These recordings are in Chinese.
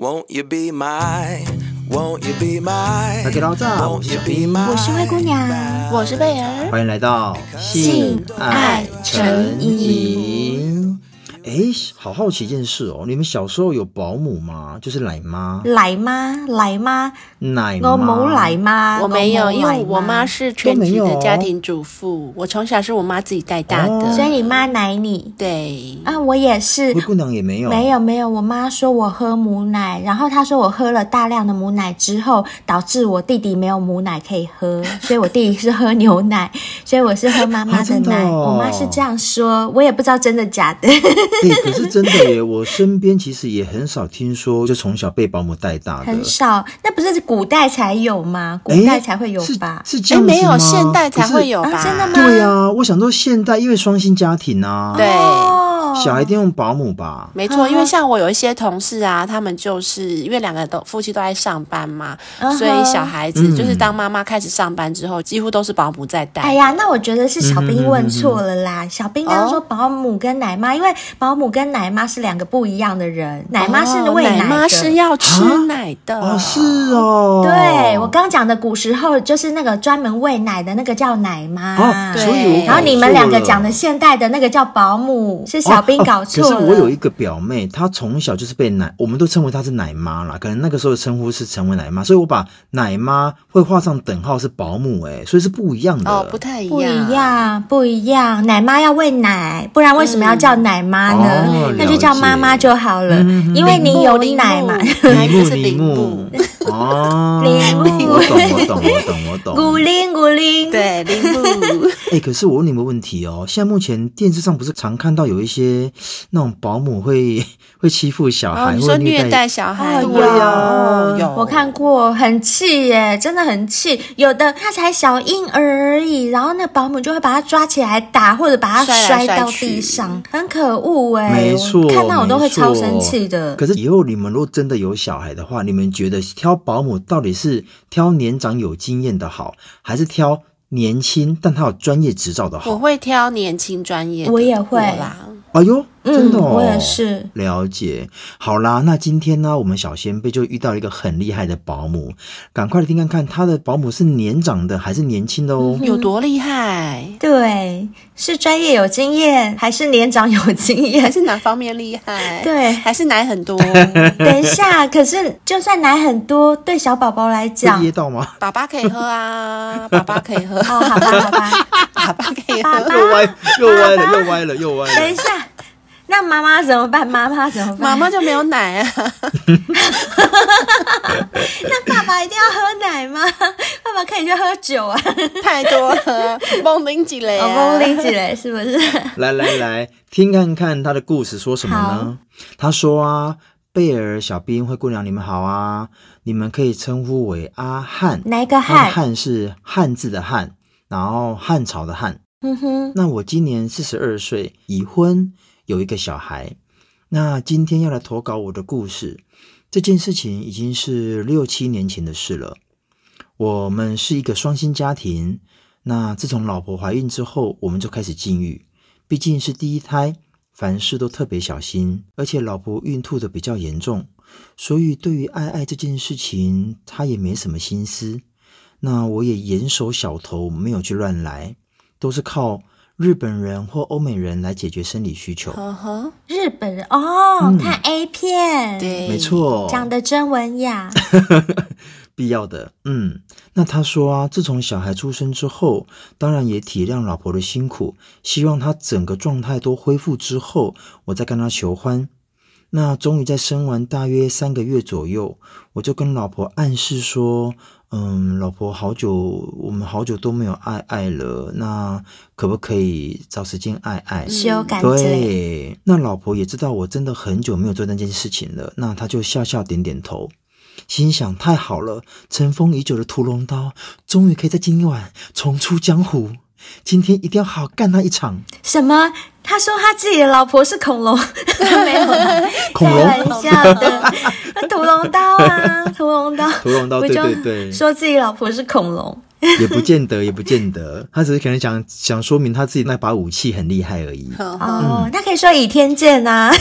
Won't you be my, won't you be my? 大家好，我是小冰，我是灰姑娘，我是贝儿，欢迎来到性爱诚引。哎，好好奇一件事哦，你们小时候有保姆吗？就是奶妈。奶妈，奶妈，奶妈。我冇奶妈，我没有，因为我妈是全职的家庭主妇，我从小是我妈自己带大的，哦、所以你妈奶你。对啊，我也是。灰姑娘也没有，没有没有。我妈说我喝母奶，然后她说我喝了大量的母奶之后，导致我弟弟没有母奶可以喝，所以我弟弟是喝牛奶，所以我是喝妈妈的奶。啊哦、我妈是这样说，我也不知道真的假的。欸、可是真的耶！我身边其实也很少听说，就从小被保姆带大的，很少。那不是古代才有吗？古代才会有吧？欸、是，是这样子吗？没有，现代才会有吧？啊、真的吗？对啊，我想说现代因为双薪家庭啊，对。小孩一定用保姆吧？没错，因为像我有一些同事啊，他们就是因为两个都夫妻都在上班嘛，所以小孩子就是当妈妈开始上班之后，几乎都是保姆在带。哎呀，那我觉得是小兵问错了啦。小兵刚刚说保姆跟奶妈，因为保姆跟奶妈是两个不一样的人。奶妈是喂奶，奶妈是要吃奶的。哦，是哦。对，我刚讲的古时候就是那个专门喂奶的那个叫奶妈。哦，对。然后你们两个讲的现代的那个叫保姆，是小。兵搞错了。可是我有一个表妹，她从小就是被奶，我们都称为她是奶妈啦。可能那个时候的称呼是成为奶妈，所以我把奶妈会画上等号是保姆，哎，所以是不一样的。哦，不太一样，不一样，不一样。奶妈要喂奶，不然为什么要叫奶妈呢？嗯哦、那就叫妈妈就好了，嗯、因为你有奶嘛。铃木，铃木。哦，我懂，我懂，我懂，我懂。古灵，古灵，对，铃木。哎、欸，可是我问你们个问题哦，现在目前电视上不是常看到有一些那种保姆会 会欺负小孩，哦、你说虐待小孩？有、哦、有，我看过，很气耶，真的很气。有的他才小婴儿而已，然后那保姆就会把他抓起来打，或者把他摔到地上，很可恶哎。没错，看到我都会超生气的。可是以后你们如果真的有小孩的话，你们觉得挑保姆到底是挑年长有经验的好，还是挑年轻但他有专业执照的好？我会挑年轻专业的，我也会啦。哎呦，真的哦，嗯，我也是了解。好啦，那今天呢，我们小仙贝就遇到一个很厉害的保姆，赶快来听看看他的保姆是年长的还是年轻的哦？有多厉害？对，是专业有经验，还是年长有经验，还是哪方面厉害？对，还是奶很多？等一下，可是就算奶很多，对小宝宝来讲，噎到吗？爸爸可以喝啊，爸爸可以喝。哦，好吧，好吧，爸爸可以喝。又歪，又歪了，又歪了，又歪了。等一下。那妈妈怎么办？妈妈怎么办？妈妈就没有奶啊。那爸爸一定要喝奶吗？爸爸可以去喝酒啊。太多了，懵拎几雷啊，懵拎几雷是不是？来来来，听看看他的故事说什么呢？他说啊，贝儿、小兵、灰姑娘，你们好啊，你们可以称呼为阿汉。哪个汉？汉是汉字的汉，然后汉朝的汉。嗯哼。那我今年四十二岁，已婚。有一个小孩，那今天要来投稿我的故事。这件事情已经是六七年前的事了。我们是一个双薪家庭。那自从老婆怀孕之后，我们就开始禁欲。毕竟是第一胎，凡事都特别小心。而且老婆孕吐的比较严重，所以对于爱爱这件事情，她也没什么心思。那我也严守小头，没有去乱来，都是靠。日本人或欧美人来解决生理需求。呵呵，日本人哦，嗯、看 A 片，对，没错，讲得真文雅，必要的。嗯，那他说啊，自从小孩出生之后，当然也体谅老婆的辛苦，希望他整个状态都恢复之后，我再跟他求欢。那终于在生完大约三个月左右，我就跟老婆暗示说。嗯，老婆，好久我们好久都没有爱爱了，那可不可以找时间爱爱？修改对，那老婆也知道我真的很久没有做那件事情了，那她就笑笑点点头，心想太好了，尘封已久的屠龙刀终于可以在今晚重出江湖，今天一定要好好干那一场。什么？他说他自己的老婆是恐龙，没有恐龙？开玩笑的，屠龙刀啊，屠龙刀，屠龙刀，对对对，说自己老婆是恐龙，也不见得，也不见得，他只是可能想想说明他自己那把武器很厉害而已。哦，那、嗯、可以说倚天剑啊。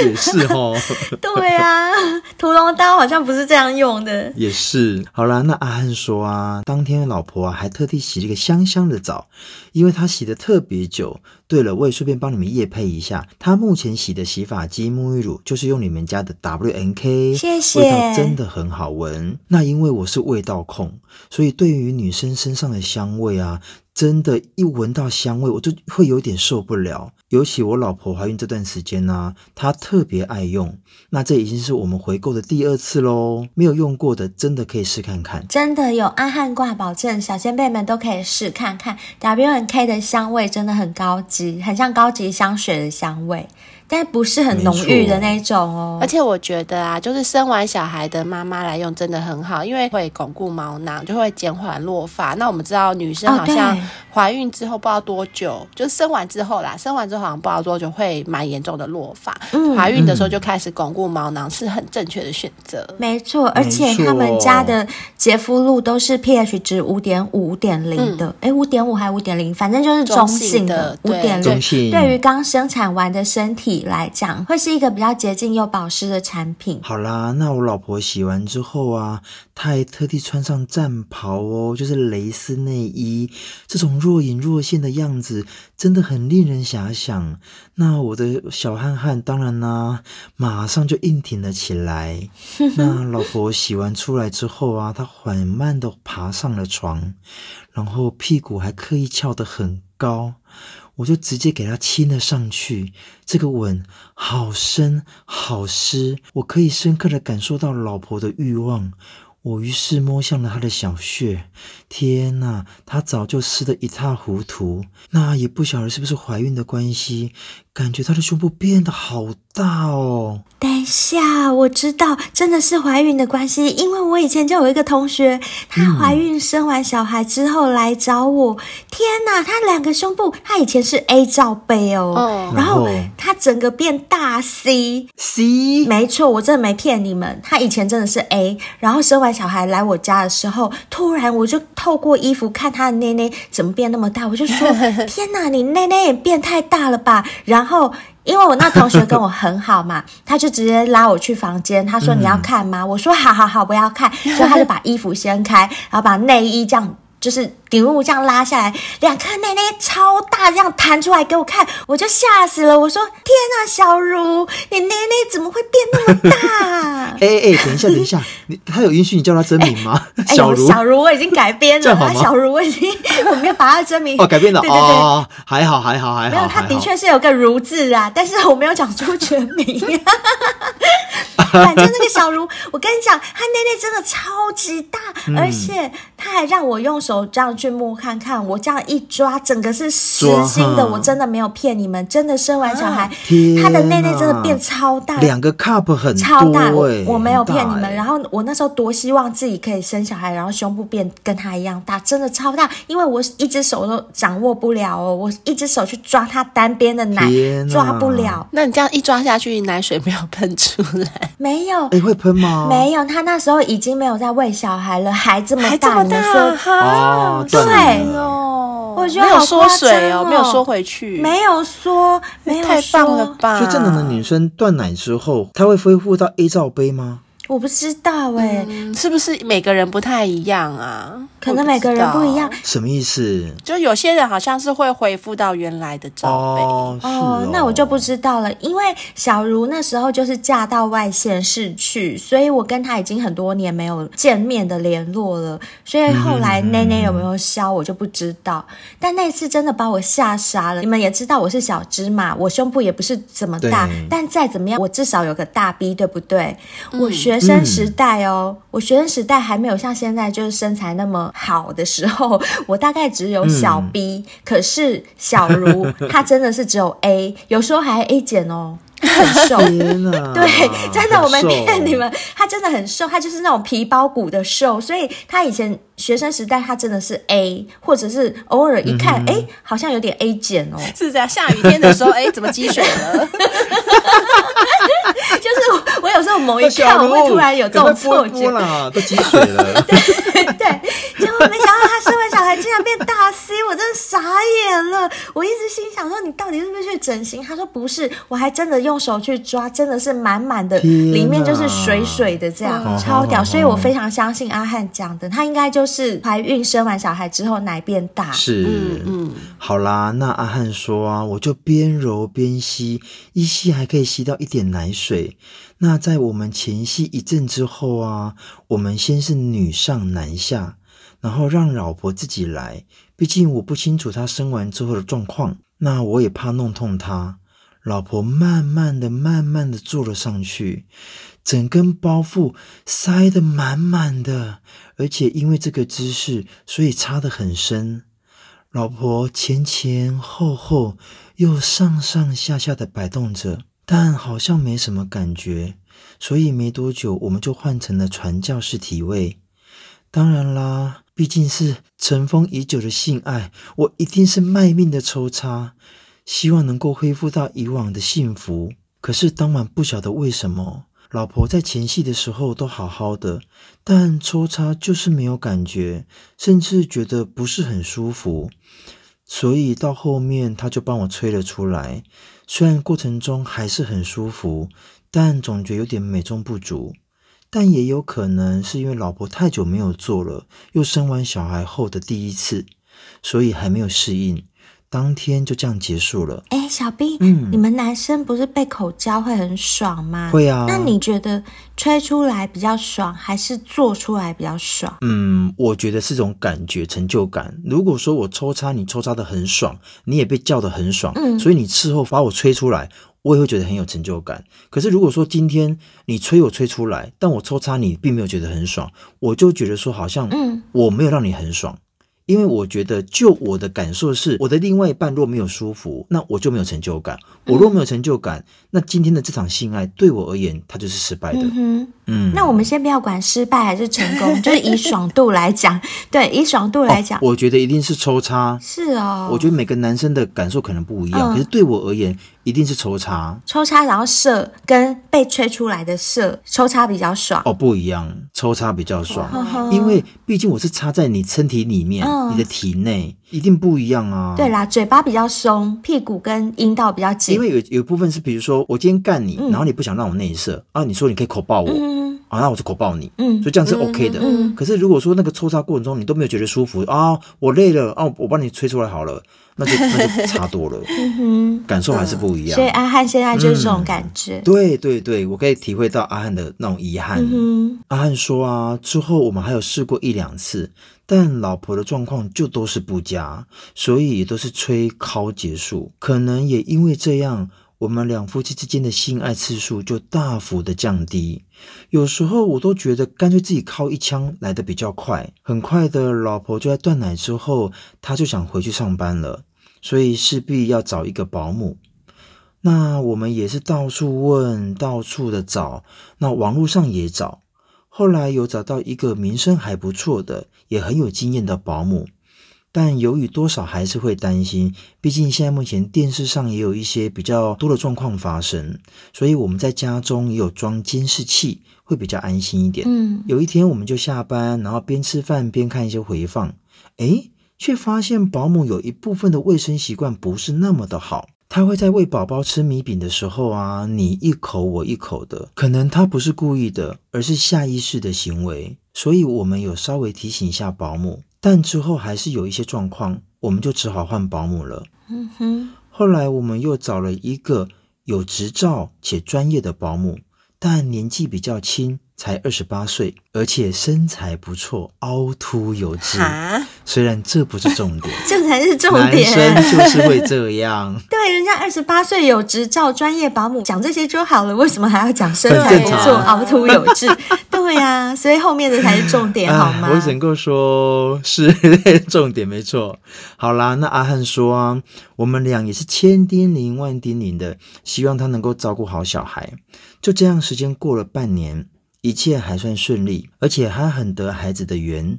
也是哦。对啊，屠龙刀好像不是这样用的。也是。好啦，那阿汉说啊，当天老婆啊还特地洗了一个香香的澡，因为他洗的特别久。对了，我也顺便帮你们夜配一下，他目前洗的洗发精、沐浴乳就是用你们家的 WNK，谢谢，味道真的很好闻。那因为我是味道控，所以对于女生身上的香味啊。真的，一闻到香味，我就会有点受不了。尤其我老婆怀孕这段时间呢、啊，她特别爱用。那这已经是我们回购的第二次喽。没有用过的，真的可以试看看。真的有阿汉挂保证，小仙贝们都可以试看看。W N K 的香味真的很高级，很像高级香水的香味。但不是很浓郁的那种哦，而且我觉得啊，就是生完小孩的妈妈来用真的很好，因为会巩固毛囊，就会减缓落发。那我们知道女生好像怀孕之后不知道多久，哦、就生完之后啦，生完之后好像不知道多久会蛮严重的落发。嗯，怀孕的时候就开始巩固毛囊是很正确的选择。没错，而且他们家的洁肤露都是 pH 值五点五、五点零的，哎、嗯，五点五还是五点零，反正就是中性的五点零。对于刚生产完的身体来讲，会是一个比较洁净又保湿的产品。好啦，那我老婆洗完之后啊，她还特地穿上战袍哦，就是蕾丝内衣，这种若隐若现的样子，真的很令人遐想。那我的小汉汉当然啦，马上就硬挺了起来。那老婆洗完出来之后啊，她缓慢的爬上了床，然后屁股还刻意翘得很高。我就直接给他亲了上去，这个吻好深好湿，我可以深刻的感受到老婆的欲望。我于是摸向了她的小穴，天哪，她早就湿得一塌糊涂。那也不晓得是不是怀孕的关系，感觉她的胸部变得好大哦。等一下，我知道，真的是怀孕的关系，因为我以前就有一个同学，她怀孕生完小孩之后来找我，嗯、天哪，她两个胸部，她以前是 A 罩杯哦，哦然后她整个变大 C，C，没错，我真的没骗你们，她以前真的是 A，然后生完。小孩来我家的时候，突然我就透过衣服看他的内内怎么变那么大，我就说：“ 天哪，你内内也变太大了吧？”然后因为我那同学跟我很好嘛，他就直接拉我去房间，他说：“你要看吗？”我说：“好好好，不要看。”所以他就把衣服掀开，然后把内衣这样。就是底物这样拉下来，两颗奶奶超大，这样弹出来给我看，我就吓死了。我说：“天啊，小茹，你奶奶怎么会变那么大？” 哎哎，等一下，等一下，你他有允许你叫他真名吗？欸、小茹，小茹，我已经改编了。啊、小茹，我已经我没有把他的真名哦改编了。对对对，哦、还好还好还好。没有，他的确是有个茹字啊，但是我没有讲出全名。反正那个小茹，我跟你讲，他内内真的超级大，嗯、而且他还让我用手这样去摸看看，我这样一抓，整个是实心的，我真的没有骗你们，真的生完小孩，他的内内真的变超大，两个 cup 很超大，我我没有骗你们。然后我那时候多希望自己可以生小孩，然后胸部变跟他一样大，真的超大，因为我一只手都掌握不了哦，我一只手去抓他单边的奶，抓不了。那你这样一抓下去，奶水没有喷出来？没有，你会喷吗？没有，他那时候已经没有在喂小孩了，还这么大，还这么大，哦，对哦，我觉得没有缩水哦，没有缩回去，没有缩，没有缩，太棒了吧？所以正常的女生断奶之后，她会恢复到 A 罩杯吗？我不知道哎、欸嗯，是不是每个人不太一样啊？可能每个人不一样。什么意思？就有些人好像是会恢复到原来的罩杯哦，那我就不知道了。因为小茹那时候就是嫁到外县市去，所以我跟她已经很多年没有见面的联络了。所以后来内内有没有消，我就不知道。嗯、但那次真的把我吓傻了。你们也知道我是小芝麻，我胸部也不是怎么大，但再怎么样，我至少有个大 B，对不对？嗯、我学。学生时代哦，我学生时代还没有像现在就是身材那么好的时候，我大概只有小 B，、嗯、可是小茹她 真的是只有 A，有时候还 A 减哦，很瘦。对，真的我没骗你们，她真的很瘦，她就是那种皮包骨的瘦，所以她以前学生时代她真的是 A，或者是偶尔一看，哎、好像有点 A 减哦，是这样。下雨天的时候，哎，怎么积水了？有时候某一刻我会突然有这种错觉，都积水了。对 对对，结果没想到他生完小孩竟然变大 C，我真的傻眼了。我一直心想说，你到底是不是去整形？他说不是，我还真的用手去抓，真的是满满的，里面就是水水的这样，超屌。所以我非常相信阿汉讲的，他应该就是怀孕生完小孩之后奶变大。是，嗯嗯，好啦，那阿汉说啊，我就边揉边吸，一吸还可以吸到一点奶水。那在我们前戏一阵之后啊，我们先是女上男下，然后让老婆自己来，毕竟我不清楚她生完之后的状况，那我也怕弄痛她。老婆慢慢的、慢慢的坐了上去，整根包覆塞得满满的，而且因为这个姿势，所以插得很深。老婆前前后后又上上下下的摆动着。但好像没什么感觉，所以没多久我们就换成了传教士体位。当然啦，毕竟是尘封已久的性爱，我一定是卖命的抽插，希望能够恢复到以往的幸福。可是当晚不晓得为什么，老婆在前戏的时候都好好的，但抽插就是没有感觉，甚至觉得不是很舒服。所以到后面她就帮我吹了出来。虽然过程中还是很舒服，但总觉有点美中不足。但也有可能是因为老婆太久没有做了，又生完小孩后的第一次，所以还没有适应。当天就这样结束了。哎，小兵，嗯，你们男生不是被口交会很爽吗？会啊。那你觉得吹出来比较爽，还是做出来比较爽？嗯，我觉得是种感觉，成就感。如果说我抽插你抽插的很爽，你也被叫的很爽，嗯，所以你事后把我吹出来，我也会觉得很有成就感。可是如果说今天你吹我吹出来，但我抽插你并没有觉得很爽，我就觉得说好像，嗯，我没有让你很爽。因为我觉得，就我的感受是，我的另外一半若没有舒服，那我就没有成就感。我若没有成就感，嗯、那今天的这场性爱对我而言，它就是失败的。嗯哼，嗯。那我们先不要管失败还是成功，就是以爽度来讲，对，以爽度来讲、哦，我觉得一定是抽插。是哦。我觉得每个男生的感受可能不一样，嗯、可是对我而言，一定是抽插。抽插然后射跟被吹出来的射，抽插比较爽。哦，不一样，抽插比较爽，哦、因为毕竟我是插在你身体里面。嗯你的体内一定不一样啊！对啦，嘴巴比较松，屁股跟阴道比较紧。因为有有一部分是，比如说我今天干你，嗯、然后你不想让我内射啊，你说你可以口爆我，嗯、啊，那我就口爆你，嗯，所以这样是 OK 的。嗯嗯、可是如果说那个抽插过程中你都没有觉得舒服啊，我累了啊，我帮你吹出来好了。那就那就差多了，感受还是不一样。所以阿汉现在就是这种感觉。嗯、对对对，我可以体会到阿汉的那种遗憾。嗯、阿汉说啊，之后我们还有试过一两次，但老婆的状况就都是不佳，所以也都是吹尻结束。可能也因为这样。我们两夫妻之间的性爱次数就大幅的降低，有时候我都觉得干脆自己靠一枪来的比较快。很快的，老婆就在断奶之后，她就想回去上班了，所以势必要找一个保姆。那我们也是到处问，到处的找，那网络上也找，后来有找到一个名声还不错的，也很有经验的保姆。但由于多少还是会担心，毕竟现在目前电视上也有一些比较多的状况发生，所以我们在家中也有装监视器，会比较安心一点。嗯，有一天我们就下班，然后边吃饭边看一些回放，诶，却发现保姆有一部分的卫生习惯不是那么的好，他会在喂宝宝吃米饼的时候啊，你一口我一口的，可能他不是故意的，而是下意识的行为，所以我们有稍微提醒一下保姆。但之后还是有一些状况，我们就只好换保姆了。嗯哼。后来我们又找了一个有执照且专业的保姆，但年纪比较轻。才二十八岁，而且身材不错，凹凸有致。哈虽然这不是重点，这才是重点。男生就是会这样。对，人家二十八岁有执照，专业保姆，讲这些就好了，为什么还要讲身材不错，凹凸有致？对呀、啊，所以后面的才是重点，好吗？我只能够说是重点，没错。好啦，那阿汉说啊，我们俩也是千叮咛万叮咛的，希望他能够照顾好小孩。就这样，时间过了半年。一切还算顺利，而且还很得孩子的缘。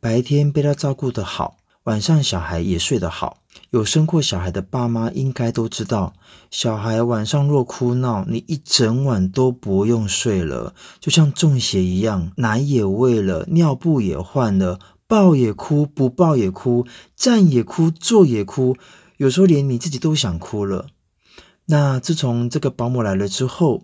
白天被他照顾得好，晚上小孩也睡得好。有生过小孩的爸妈应该都知道，小孩晚上若哭闹，你一整晚都不用睡了，就像中邪一样，奶也喂了，尿布也换了，抱也哭，不抱也哭，站也哭，坐也哭，有时候连你自己都想哭了。那自从这个保姆来了之后，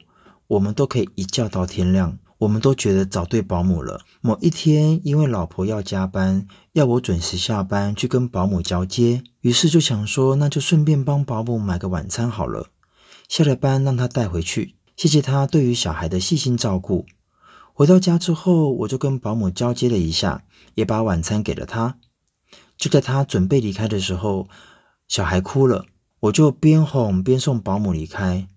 我们都可以一觉到天亮。我们都觉得找对保姆了。某一天，因为老婆要加班，要我准时下班去跟保姆交接，于是就想说，那就顺便帮保姆买个晚餐好了。下了班让她带回去，谢谢她对于小孩的细心照顾。回到家之后，我就跟保姆交接了一下，也把晚餐给了她。就在她准备离开的时候，小孩哭了，我就边哄边送保姆离开，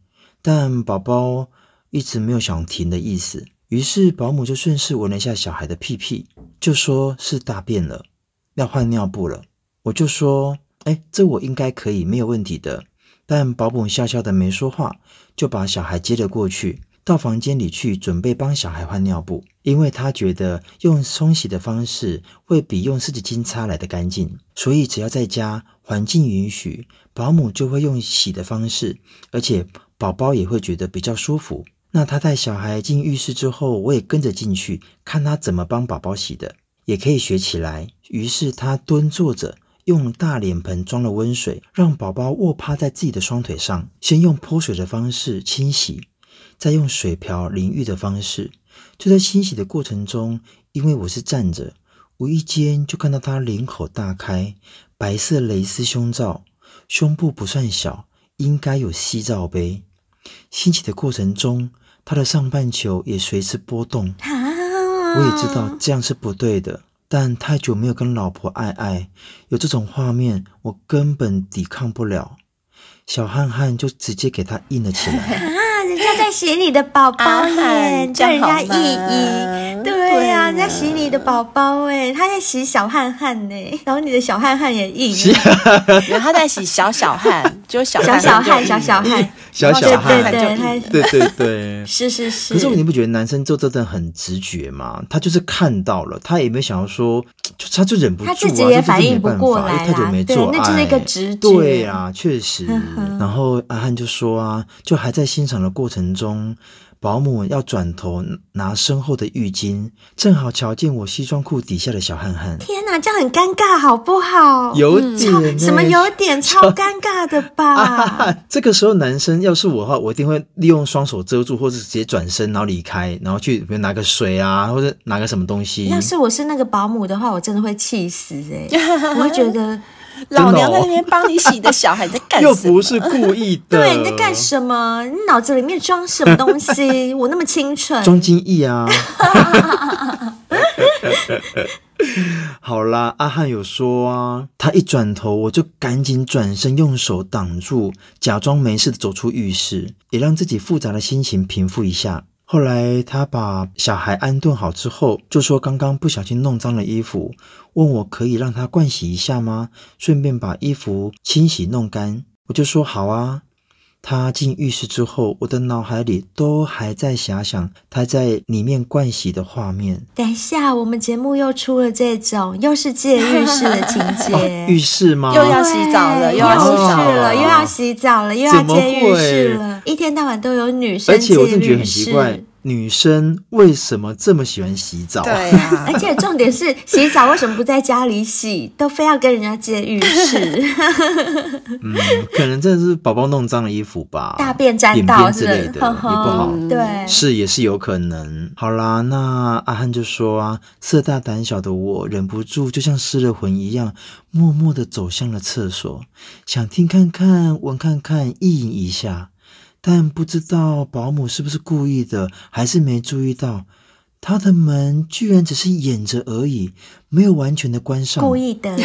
但宝宝一直没有想停的意思。于是保姆就顺势闻了一下小孩的屁屁，就说是大便了，要换尿布了。我就说：“哎，这我应该可以，没有问题的。”但保姆笑笑的没说话，就把小孩接了过去，到房间里去准备帮小孩换尿布，因为他觉得用冲洗的方式会比用湿纸巾擦来的干净，所以只要在家环境允许，保姆就会用洗的方式，而且宝宝也会觉得比较舒服。那他带小孩进浴室之后，我也跟着进去看他怎么帮宝宝洗的，也可以学起来。于是他蹲坐着，用大脸盆装了温水，让宝宝卧趴在自己的双腿上，先用泼水的方式清洗，再用水瓢淋浴的方式。就在清洗的过程中，因为我是站着，无意间就看到他领口大开，白色蕾丝胸罩，胸部不算小，应该有 C 罩杯。清洗的过程中，他的上半球也随之波动，我也知道这样是不对的，但太久没有跟老婆爱爱，有这种画面，我根本抵抗不了，小汉汉就直接给他印了起来。啊人家在写你的宝宝耶，叫人家意淫，对呀，人家洗你的宝宝哎，他在洗小汗汗呢，然后你的小汗汗也硬，然后他在洗小小汗，就小小小汗，小小汗，小小汉，对对对，对对对，是是是。可是你不觉得男生做真的很直觉吗？他就是看到了，他也没有想要说，就他就忍不住，他自己也反应不过来，太久没做爱，那就是一个直觉，对呀，确实。然后阿汉就说啊，就还在欣赏的过。过程中，保姆要转头拿身后的浴巾，正好瞧见我西装裤底下的小汗汗。天哪，这样很尴尬，好不好？有点什么？有点超尴尬的吧？啊？这个时候，男生要是我的话，我一定会利用双手遮住，或者直接转身然后离开，然后去比如拿个水啊，或者拿个什么东西。要是我是那个保姆的话，我真的会气死哎，欸！我会觉得。老娘在那边帮你洗的小孩在干什么？又不是故意的。对，你在干什么？你脑子里面装什么东西？我那么清纯，装精液啊！好啦，阿汉有说啊，他一转头，我就赶紧转身，用手挡住，假装没事的走出浴室，也让自己复杂的心情平复一下。后来他把小孩安顿好之后，就说刚刚不小心弄脏了衣服，问我可以让他灌洗一下吗？顺便把衣服清洗弄干。我就说好啊。他进浴室之后，我的脑海里都还在遐想他在里面灌洗的画面。等一下，我们节目又出了这种又是借浴室的情节。哦，浴室吗？又要洗澡了，又要洗澡了，又要洗澡了，又要借浴室了。一天到晚都有女生，而且我真的觉得很奇怪。女生为什么这么喜欢洗澡？对啊，而且重点是 洗澡为什么不在家里洗，都非要跟人家借浴室？嗯，可能真的是宝宝弄脏了衣服吧，大便沾到之类的呵呵也不好。对，是也是有可能。好啦，那阿汉就说啊，色大胆小的我忍不住，就像失了魂一样，默默的走向了厕所，想听看看，闻看看，意淫一下。但不知道保姆是不是故意的，还是没注意到，他的门居然只是掩着而已，没有完全的关上。故意的，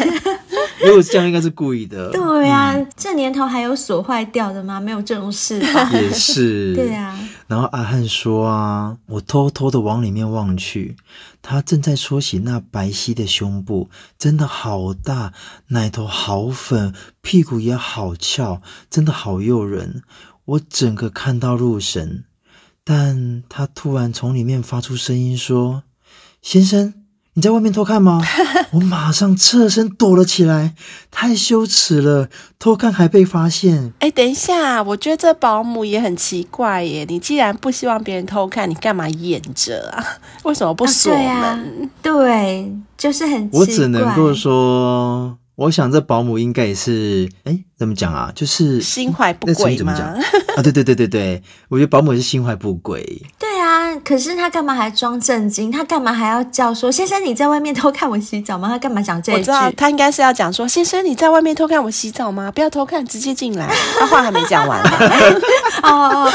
如果是这样，应该是故意的。对呀、啊，嗯、这年头还有锁坏掉的吗？没有这种事吧？也是。对呀、啊。然后阿汉说啊，我偷偷的往里面望去，他正在搓洗那白皙的胸部，真的好大，奶头好粉，屁股也好翘，真的好诱人。我整个看到入神，但他突然从里面发出声音说：“先生，你在外面偷看吗？我马上侧身躲了起来，太羞耻了，偷看还被发现。哎，等一下，我觉得这保姆也很奇怪耶。你既然不希望别人偷看，你干嘛掩着啊？为什么不锁门？啊对，啊、对，就是很奇怪。我只能够说。我想这保姆应该也是，哎，怎么讲啊？就是心怀不轨怎么讲？啊，对对对对对，我觉得保姆也是心怀不轨。对啊，可是他干嘛还装正经？他干嘛还要叫说先生你在外面偷看我洗澡吗？他干嘛讲这一句？我知道他应该是要讲说先生你在外面偷看我洗澡吗？不要偷看，直接进来。他 话还没讲完呢。哦，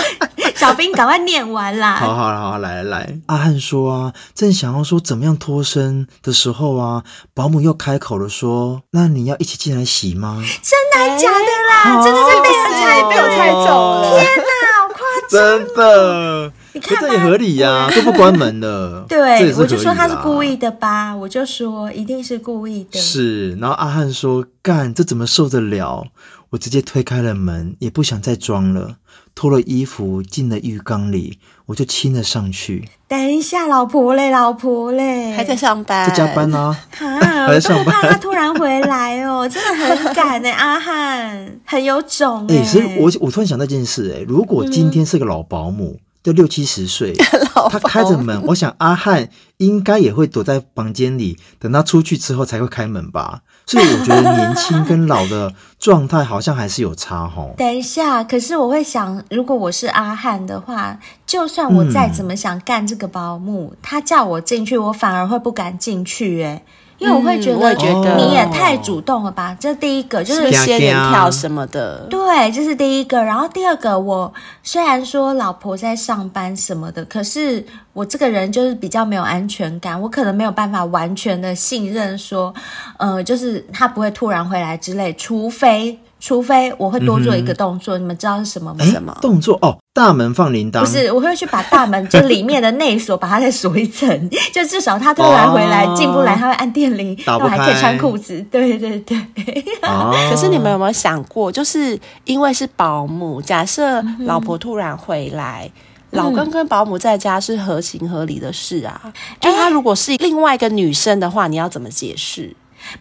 小兵赶快念完啦！好好好，来来来，阿汉说啊，正想要说怎么样脱身的时候啊，保姆又开口了说，那。你要一起进来洗吗？真的假的啦？真的是被人猜，被我猜中了！天哪，好夸张！真的，你看这也合理呀，都不关门的。对，我就说他是故意的吧，我就说一定是故意的。是，然后阿汉说：“干，这怎么受得了？”我直接推开了门，也不想再装了。脱了衣服进了浴缸里，我就亲了上去。等一下，老婆嘞，老婆嘞，还在上班，在加班呢、啊，啊，还在上班。他突然回来哦，真的很赶呢。阿汉很有种哎。所以我我突然想到一件事哎，如果今天是个老保姆。嗯就六七十岁，他开着门，我想阿汉应该也会躲在房间里，等他出去之后才会开门吧。所以我觉得年轻跟老的状态好像还是有差吼。等一下，可是我会想，如果我是阿汉的话，就算我再怎么想干这个保姆，嗯、他叫我进去，我反而会不敢进去哎。因为我会觉得你也太主动了吧，这第一个就是仙人跳什么的。对，这是第一个。然后第二个，我虽然说老婆在上班什么的，可是我这个人就是比较没有安全感，我可能没有办法完全的信任说，呃，就是他不会突然回来之类，除非。除非我会多做一个动作，嗯、你们知道是什么吗？什么动作？哦，大门放铃铛。不是，我会去把大门就里面的内锁把它再锁一层，就至少他突然回来进不来，他会按电铃，然后还可以穿裤子。对对对。哦、可是你们有没有想过，就是因为是保姆，假设老婆突然回来，嗯、老公跟保姆在家是合情合理的事啊。嗯、就他如果是另外一个女生的话，你要怎么解释？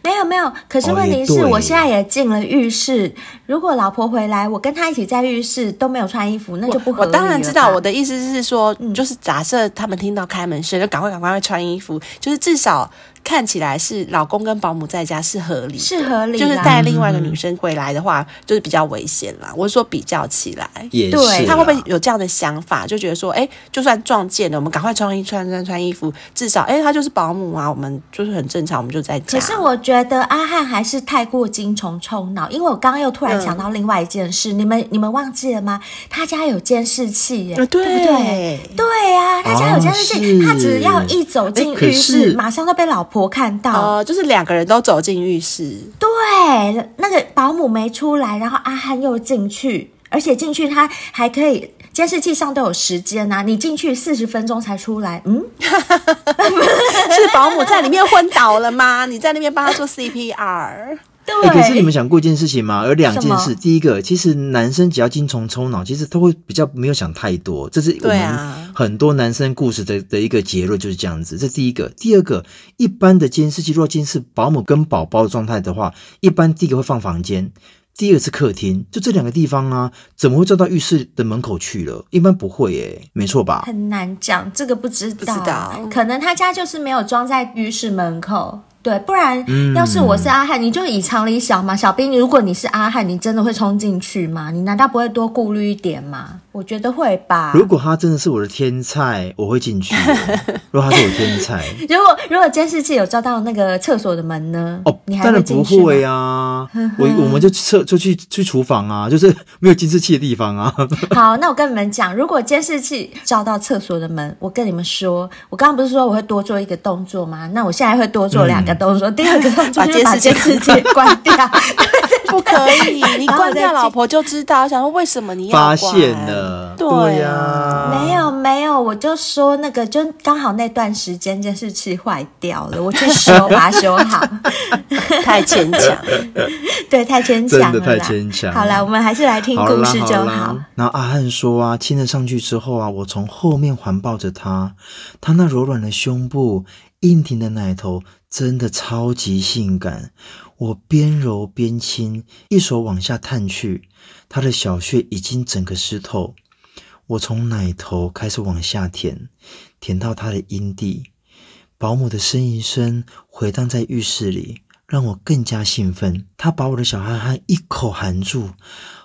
没有没有，可是问题是我现在也进了浴室。如果老婆回来，我跟她一起在浴室都没有穿衣服，那就不合理了。我当然知道，我的意思是说，嗯、就是假设他们听到开门声，就赶快赶快穿衣服，就是至少。看起来是老公跟保姆在家是合理，是合理，就是带另外一个女生回来的话，就是比较危险啦。我是说比较起来，也是对，他会不会有这样的想法，就觉得说，哎，就算撞见了，我们赶快穿衣穿穿穿衣服，至少，哎，他就是保姆啊，我们就是很正常，我们就在家。可是我觉得阿汉还是太过精虫冲脑，因为我刚刚又突然想到另外一件事，嗯、你们你们忘记了吗？他家有监视器耶，对不对？对呀、啊，他家有监视器，哦、他只要一走进浴室，马上就被老婆看到。哦，就是两个人都走进浴室，对，那个保姆没出来，然后阿汉又进去，而且进去他还可以，监视器上都有时间呐、啊，你进去四十分钟才出来，嗯，是保姆在里面昏倒了吗？你在那边帮他做 CPR。对、欸，可是你们想过一件事情吗？有两件事，第一个，其实男生只要精虫充脑，其实他会比较没有想太多，这是我们很多男生故事的的一个结论就是这样子。这第一个，第二个，一般的监视器若监视保姆跟宝宝的状态的话，一般第一个会放房间，第二个是客厅，就这两个地方啊，怎么会照到浴室的门口去了？一般不会耶、欸，没错吧？很难讲，这个不知道，不知道，可能他家就是没有装在浴室门口。对，不然要是我是阿汉，嗯、你就以常理想嘛。小兵，如果你是阿汉，你真的会冲进去吗？你难道不会多顾虑一点吗？我觉得会吧。如果他真的是我的天菜，我会进去。如果他是我的天菜，如果如果监视器有照到那个厕所的门呢？哦，你还？当然不会啊。我我们就厕就去去厨房啊，就是没有监视器的地方啊。好，那我跟你们讲，如果监视器照到厕所的门，我跟你们说，我刚刚不是说我会多做一个动作吗？那我现在会多做两个动作。嗯、第二个动作就是把监视器关掉。不可以，你关掉老婆就知道。想说为什么你要发现了？对呀、啊，没有没有，我就说那个，就刚好那段时间监视器坏掉了，我去修，把它修好。太牵强，对，太牵强了，太牵强。好了，我们还是来听故事就好。好，然后阿汉说啊，亲了上去之后啊，我从后面环抱着他，他那柔软的胸部。硬挺的奶头真的超级性感。我边揉边亲，一手往下探去，他的小穴已经整个湿透。我从奶头开始往下舔，舔到他的阴蒂。保姆的呻吟声回荡在浴室里，让我更加兴奋。他把我的小憨憨一口含住，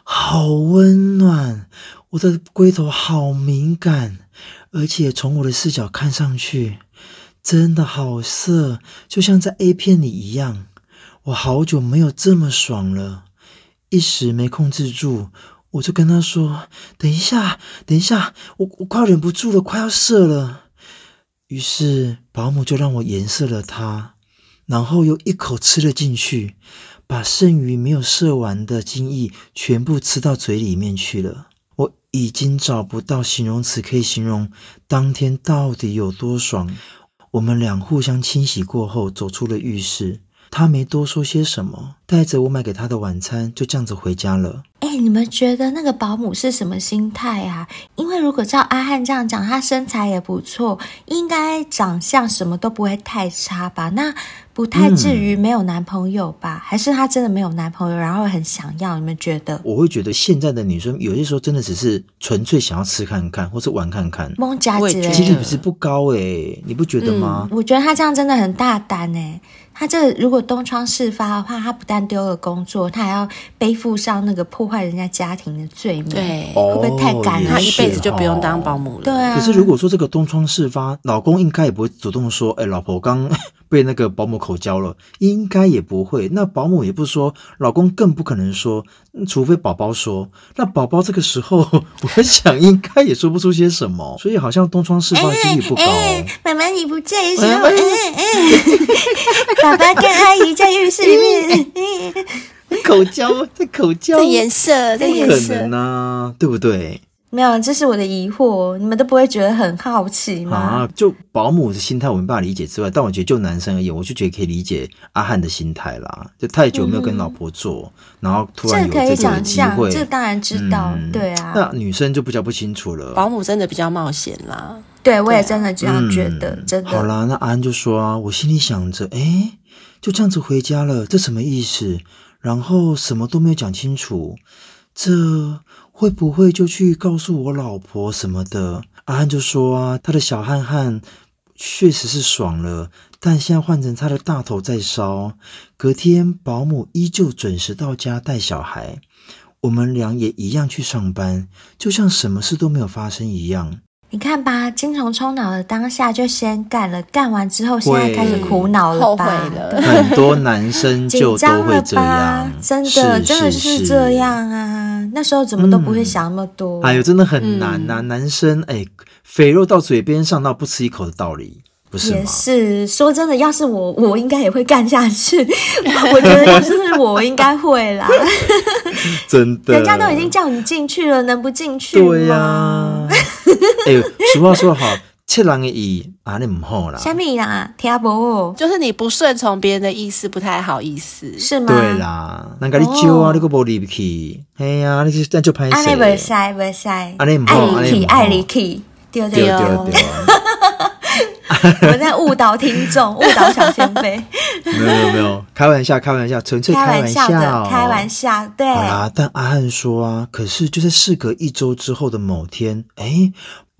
好温暖，我的龟头好敏感，而且从我的视角看上去，真的好色，就像在 A 片里一样。我好久没有这么爽了，一时没控制住，我就跟他说：“等一下，等一下，我我快忍不住了，快要射了。”于是保姆就让我颜射了他，然后又一口吃了进去，把剩余没有射完的精液全部吃到嘴里面去了。我已经找不到形容词可以形容当天到底有多爽。我们俩互相清洗过后，走出了浴室。他没多说些什么，带着我买给他的晚餐，就这样子回家了。哎，你们觉得那个保姆是什么心态啊？因为如果照阿汉这样讲，他身材也不错，应该长相什么都不会太差吧？那不太至于没有男朋友吧？嗯、还是他真的没有男朋友，然后很想要？你们觉得？我会觉得现在的女生有些时候真的只是纯粹想要吃看看，或是玩看看。蒙家姐，几率不是不高哎，你不觉得吗？嗯、我觉得她这样真的很大胆哎。他这如果东窗事发的话，他不但丢了工作，他还要背负上那个破坏人家家庭的罪名，对，会不会太赶？他一辈子就不用当保姆了。对啊。可是如果说这个东窗事发，老公应该也不会主动说：“哎，老婆，我刚被那个保姆口交了。”应该也不会。那保姆也不说，老公更不可能说，除非宝宝说。那宝宝这个时候，我想应该也说不出些什么。所以好像东窗事发的几率不高。妈妈，你不在的时候，爸爸跟阿姨在浴室里面 口交，在口交，在颜色，在颜色，可能啊，对不对？没有，这是我的疑惑，你们都不会觉得很好奇吗？啊，就保姆的心态我没办法理解之外，但我觉得就男生而言，我就觉得可以理解阿汉的心态啦。就太久没有跟老婆做，嗯、然后突然有这个机会，这当然知道，嗯、对啊。那女生就比较不清楚了。保姆真的比较冒险啦，对，我也真的这样觉得，嗯、真的。好啦，那阿安就说啊，我心里想着，哎，就这样子回家了，这什么意思？然后什么都没有讲清楚，这。会不会就去告诉我老婆什么的？阿汉就说啊，他的小汉汉确实是爽了，但现在换成他的大头在烧。隔天保姆依旧准时到家带小孩，我们俩也一样去上班，就像什么事都没有发生一样。你看吧，精虫冲脑的当下就先干了，干完之后现在开始苦恼了吧？后悔了。很多男生 就都会这样，真的，真的是这样啊！那时候怎么都不会想那么多。哎呦，真的很难呐，男生哎，肥肉到嘴边上，到不吃一口的道理。不是也是说真的，要是我，我应该也会干下去。我觉得要是我，我应该会啦。真的，人家都已经叫你进去了，能不进去吗？对呀、啊。哎呦，俗话说好，切人的意啊，你唔好啦。虾米啦，听不？就是你不顺从别人的意思，不太好意思，是吗？对啦，人家你叫啊，你个无入去。哎呀，你就那就拍死。阿你不塞不塞，阿你唔好，爱你爱你去，对对对。我们在误导听众，误导小前辈。没有没有没有，开玩笑开玩笑，纯粹开玩笑，开玩笑的，开玩笑。对。啊，但阿汉说啊，可是就在事隔一周之后的某天，哎，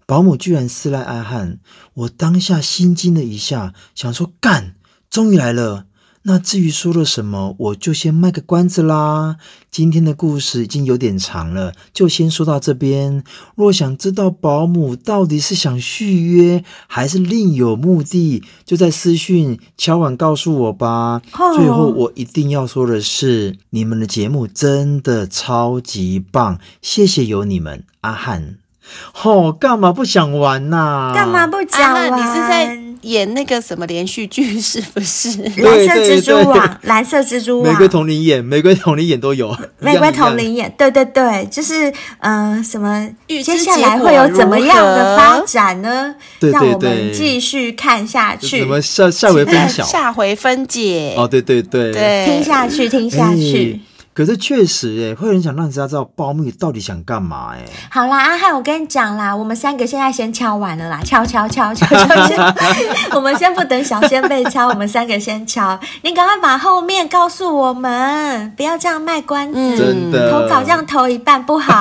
保姆居然私赖阿汉，我当下心惊了一下，想说干，终于来了。那至于说了什么，我就先卖个关子啦。今天的故事已经有点长了，就先说到这边。若想知道保姆到底是想续约，还是另有目的，就在私讯敲碗告诉我吧。Oh. 最后，我一定要说的是，你们的节目真的超级棒，谢谢有你们，阿汉。哦，干嘛不想玩呐、啊？干嘛不讲啊？你是在？演那个什么连续剧是不是？蓝色蜘蛛网，蓝色蜘蛛网，玫瑰瞳铃眼，玫瑰瞳铃眼都有。玫瑰瞳铃眼，对对对，就是呃，什么？接下来会有怎么样的发展呢？对对对，让我们继续看下去。什么下下回分晓？下回分解。哦，对对对，对，听下去，听下去。可是确实，哎，会很想让人家知道保密到底想干嘛，哎。好啦，阿汉，我跟你讲啦，我们三个现在先敲完了啦，敲敲敲敲敲敲，我们先不等小仙贝敲，我们三个先敲。你赶快把后面告诉我们，不要这样卖关子，真的，投稿这样投一半不好。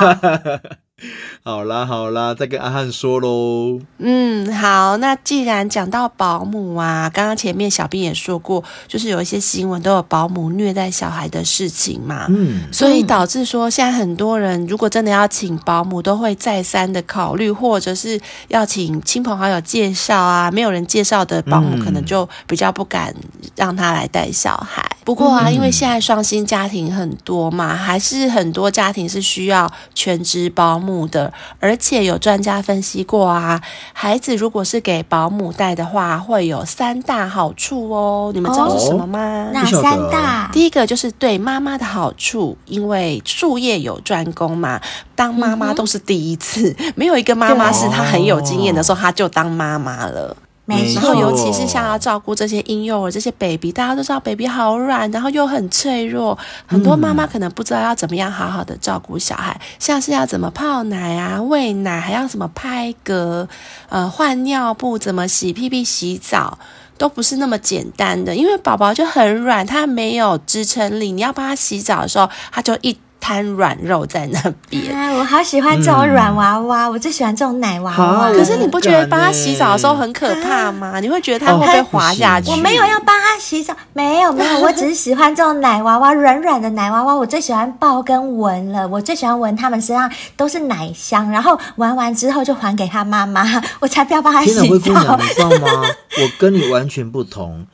好啦好啦，再跟阿汉说喽。嗯，好，那既然讲到保姆啊，刚刚前面小兵也说过，就是有一些新闻都有保姆虐待小孩的事情嘛。嗯，所以导致说现在很多人如果真的要请保姆，都会再三的考虑，或者是要请亲朋好友介绍啊，没有人介绍的保姆，可能就比较不敢让他来带小孩。不过啊，因为现在双薪家庭很多嘛，还是很多家庭是需要全职保姆。的，而且有专家分析过啊，孩子如果是给保姆带的话，会有三大好处哦。你们知道是什么吗？哦、哪三大？第一个就是对妈妈的好处，因为术业有专攻嘛，当妈妈都是第一次，嗯、没有一个妈妈是她很有经验的时候，她就当妈妈了。然后，尤其是像要照顾这些婴幼儿、这些 baby，大家都知道 baby 好软，然后又很脆弱，很多妈妈可能不知道要怎么样好好的照顾小孩，像是要怎么泡奶啊、喂奶，还要什么拍嗝、呃换尿布、怎么洗屁屁、洗澡，都不是那么简单的，因为宝宝就很软，他没有支撑力，你要帮他洗澡的时候，他就一。摊软肉在那边，啊，我好喜欢这种软娃娃，嗯、我最喜欢这种奶娃娃。可是你不觉得帮他洗澡的时候很可怕吗？啊、你会觉得他会被滑下去？我没有要帮他洗澡，没有没有，我只是喜欢这种奶娃娃，软软的奶娃娃，我最喜欢抱跟闻了，我最喜欢闻他们身上都是奶香，然后玩完之后就还给他妈妈，我才不要帮他洗澡。天哪，灰姑娘，你知道吗？我跟你完全不同。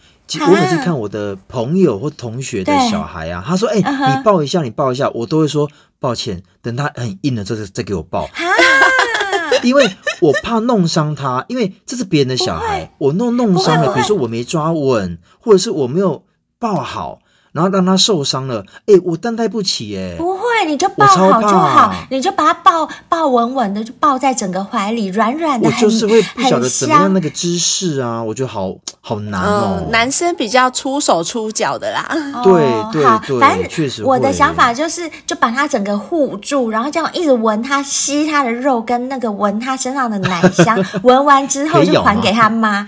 我每次看我的朋友或同学的小孩啊，他说：“哎，你抱一下，你抱一下。”我都会说：“抱歉，等他很硬了，再再给我抱。”因为我怕弄伤他，因为这是别人的小孩，我弄弄伤了，比如说我没抓稳，或者是我没有抱好。然后让他受伤了，哎，我担待不起哎。不会，你就抱好就好，你就把他抱抱稳稳的，就抱在整个怀里，软软的。我就是会不晓得怎么样那个姿势啊，我觉得好好难哦。男生比较出手出脚的啦。对对对，反正确实。我的想法就是，就把他整个护住，然后这样一直闻他吸他的肉，跟那个闻他身上的奶香，闻完之后就还给他妈，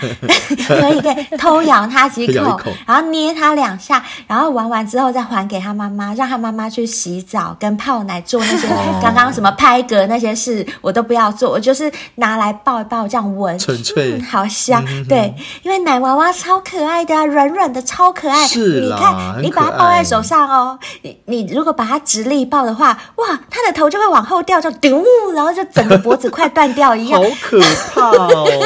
可以 可以偷咬他几口，然后捏他两下，然后。玩完之后再还给他妈妈，让他妈妈去洗澡、跟泡奶、做那些刚刚什么拍嗝那些事，我都不要做，我就是拿来抱一抱，这样闻，纯粹、嗯、好香。嗯、对，因为奶娃娃超可爱的啊，软软的，超可爱。是你看，你把它抱在手上哦，你你如果把它直立抱的话，哇，它的头就会往后掉，就丢，然后就整个脖子快断掉一样，好可怕哦。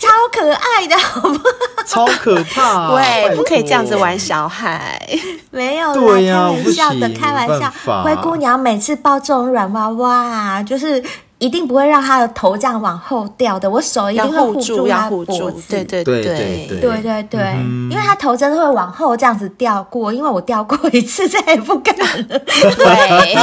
超可爱的，好不好？超可怕！对，不可以这样子玩小孩。没有啦，开玩笑的，开玩笑。灰姑娘每次抱这种软娃娃啊，就是。一定不会让他的头这样往后掉的，我手一定会护住他脖子。对对对对对对对，因为他头真的会往后这样子掉过，因为我掉过一次，再也不敢了。对，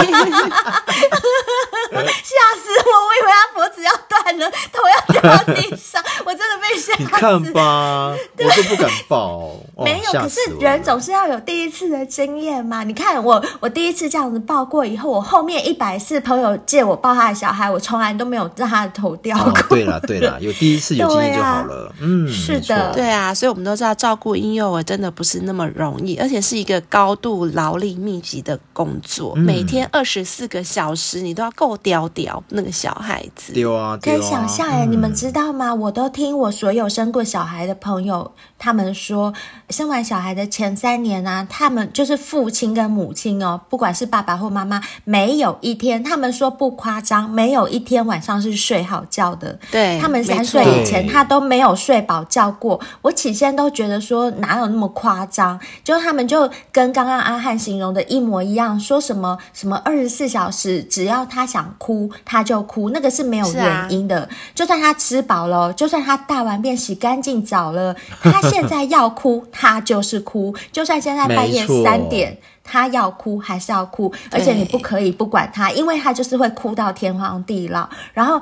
吓死我！我以为他脖子要断了，头要掉到地上，我真的被吓死。你看吧，我都不敢抱。没有，可是人总是要有第一次的经验嘛。你看我，我第一次这样子抱过以后，我后面一百次朋友借我抱他的小孩，我。从来都没有让他的头掉过。对了对了，有第一次有经验就好了。嗯，是的，对啊，所以我们都知道照顾婴幼儿真的不是那么容易，而且是一个高度劳力密集的工作，每天二十四个小时，你都要够屌屌那个小孩子。丢啊，可以想象哎，你们知道吗？我都听我所有生过小孩的朋友他们说，生完小孩的前三年啊，他们就是父亲跟母亲哦，不管是爸爸或妈妈，没有一天，他们说不夸张，没有一。一天晚上是睡好觉的，对，他们三岁以前他都没有睡饱觉过。我起先都觉得说哪有那么夸张，就他们就跟刚刚阿汉形容的一模一样，说什么什么二十四小时，只要他想哭他就哭，那个是没有原因的。啊、就算他吃饱了，就算他大完便洗干净澡了，他现在要哭他就是哭，就算现在半夜三点。他要哭还是要哭，而且你不可以不管他，因为他就是会哭到天荒地老，然后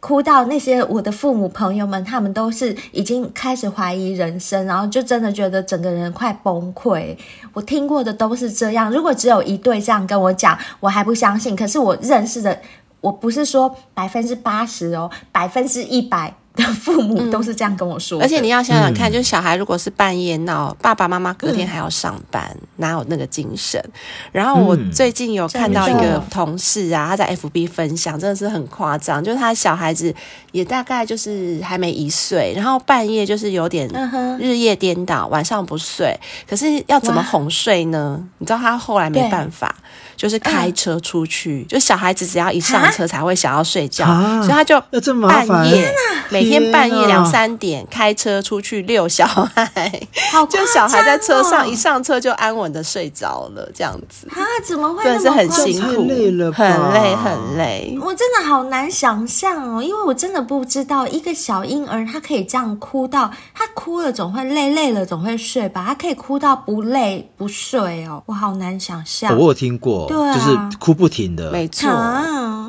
哭到那些我的父母朋友们，他们都是已经开始怀疑人生，然后就真的觉得整个人快崩溃。我听过的都是这样，如果只有一对这样跟我讲，我还不相信。可是我认识的，我不是说百分之八十哦，百分之一百。父母都是这样跟我说、嗯，而且你要想想看，就是小孩如果是半夜闹，爸爸妈妈隔天还要上班，嗯、哪有那个精神？然后我最近有看到一个同事啊，他在 FB 分享，真的是很夸张，就是他小孩子也大概就是还没一岁，然后半夜就是有点日夜颠倒，晚上不睡，可是要怎么哄睡呢？你知道他后来没办法。就是开车出去，嗯、就小孩子只要一上车才会想要睡觉，所以他就半夜每天半夜两三点开车出去遛小孩，哦、就小孩在车上一上车就安稳的睡着了，这样子啊？怎么会？真的是很辛苦，累了，很累很累。我真的好难想象哦，因为我真的不知道一个小婴儿他可以这样哭到，他哭了总会累，累了总会睡吧？他可以哭到不累不睡哦，我好难想象。我有听过。对啊，就是哭不停的，没错。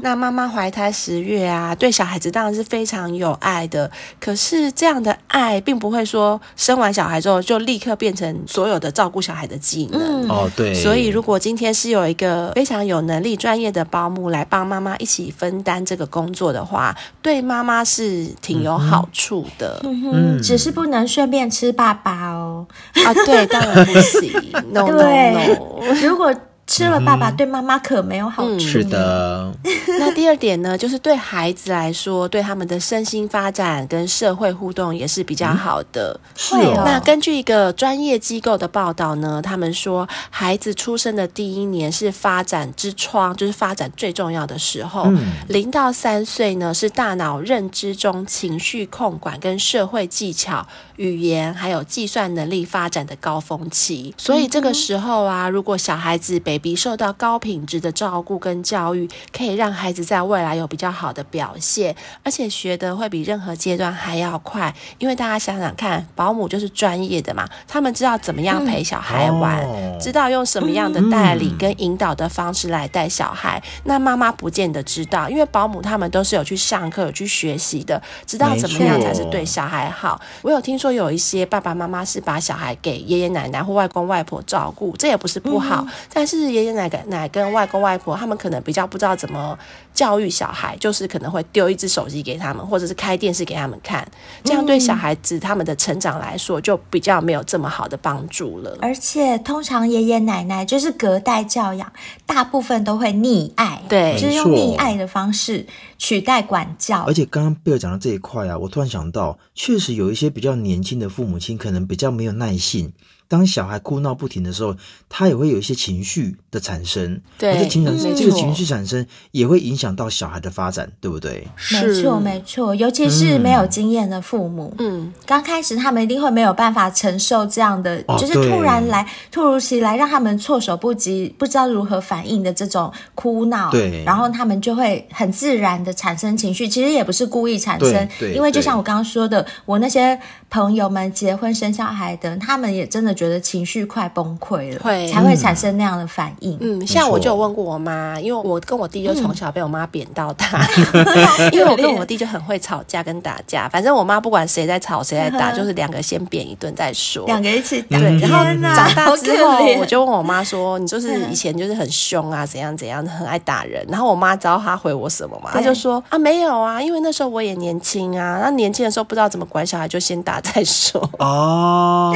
那妈妈怀胎十月啊，对小孩子当然是非常有爱的。可是这样的爱，并不会说生完小孩之后就立刻变成所有的照顾小孩的技能。哦、嗯，对。所以，如果今天是有一个非常有能力、专业的保姆来帮妈妈一起分担这个工作的话，对妈妈是挺有好处的。嗯哼，只是不能顺便吃爸爸哦。啊，对，当然不行。no no no。如果吃了爸爸对妈妈可没有好处。是的。那第二点呢，就是对孩子来说，对他们的身心发展跟社会互动也是比较好的。是哦。那根据一个专业机构的报道呢，他们说，孩子出生的第一年是发展之窗，就是发展最重要的时候。零到三岁呢，是大脑认知中情绪控管跟社会技巧、语言还有计算能力发展的高峰期。所以这个时候啊，如果小孩子被比受到高品质的照顾跟教育，可以让孩子在未来有比较好的表现，而且学的会比任何阶段还要快。因为大家想想看，保姆就是专业的嘛，他们知道怎么样陪小孩玩，嗯哦、知道用什么样的代理跟引导的方式来带小孩。嗯、那妈妈不见得知道，因为保姆他们都是有去上课、有去学习的，知道怎么样才是对小孩好。我有听说有一些爸爸妈妈是把小孩给爷爷奶奶或外公外婆照顾，这也不是不好，嗯、但是。爷爷奶奶跟外公外婆，他们可能比较不知道怎么教育小孩，就是可能会丢一只手机给他们，或者是开电视给他们看，这样对小孩子他们的成长来说，就比较没有这么好的帮助了。而且，通常爷爷奶奶就是隔代教养，大部分都会溺爱，对，就是用溺爱的方式取代管教。而且，刚刚贝尔讲到这一块啊，我突然想到，确实有一些比较年轻的父母亲，可能比较没有耐性。当小孩哭闹不停的时候，他也会有一些情绪的产生。对，这情绪这个情绪产生也会影响到小孩的发展，对不对？没错，没错，尤其是没有经验的父母，嗯，刚开始他们一定会没有办法承受这样的，哦、就是突然来、突如其来，让他们措手不及，不知道如何反应的这种哭闹。对，然后他们就会很自然的产生情绪，其实也不是故意产生，因为就像我刚刚说的，我那些朋友们结婚生小孩的，他们也真的。觉得情绪快崩溃了，会才会产生那样的反应。嗯，像我就有问过我妈，因为我跟我弟就从小被我妈扁到大，嗯、因为我跟我弟就很会吵架跟打架。反正我妈不管谁在吵谁在打，就是两个先扁一顿再说，两个一起打。对，然后长大之后，我就问我妈说：“你就是以前就是很凶啊，怎样怎样，很爱打人。”然后我妈知道她回我什么吗？她就说：“啊，没有啊，因为那时候我也年轻啊，那年轻的时候不知道怎么管小孩，就先打再说。”哦，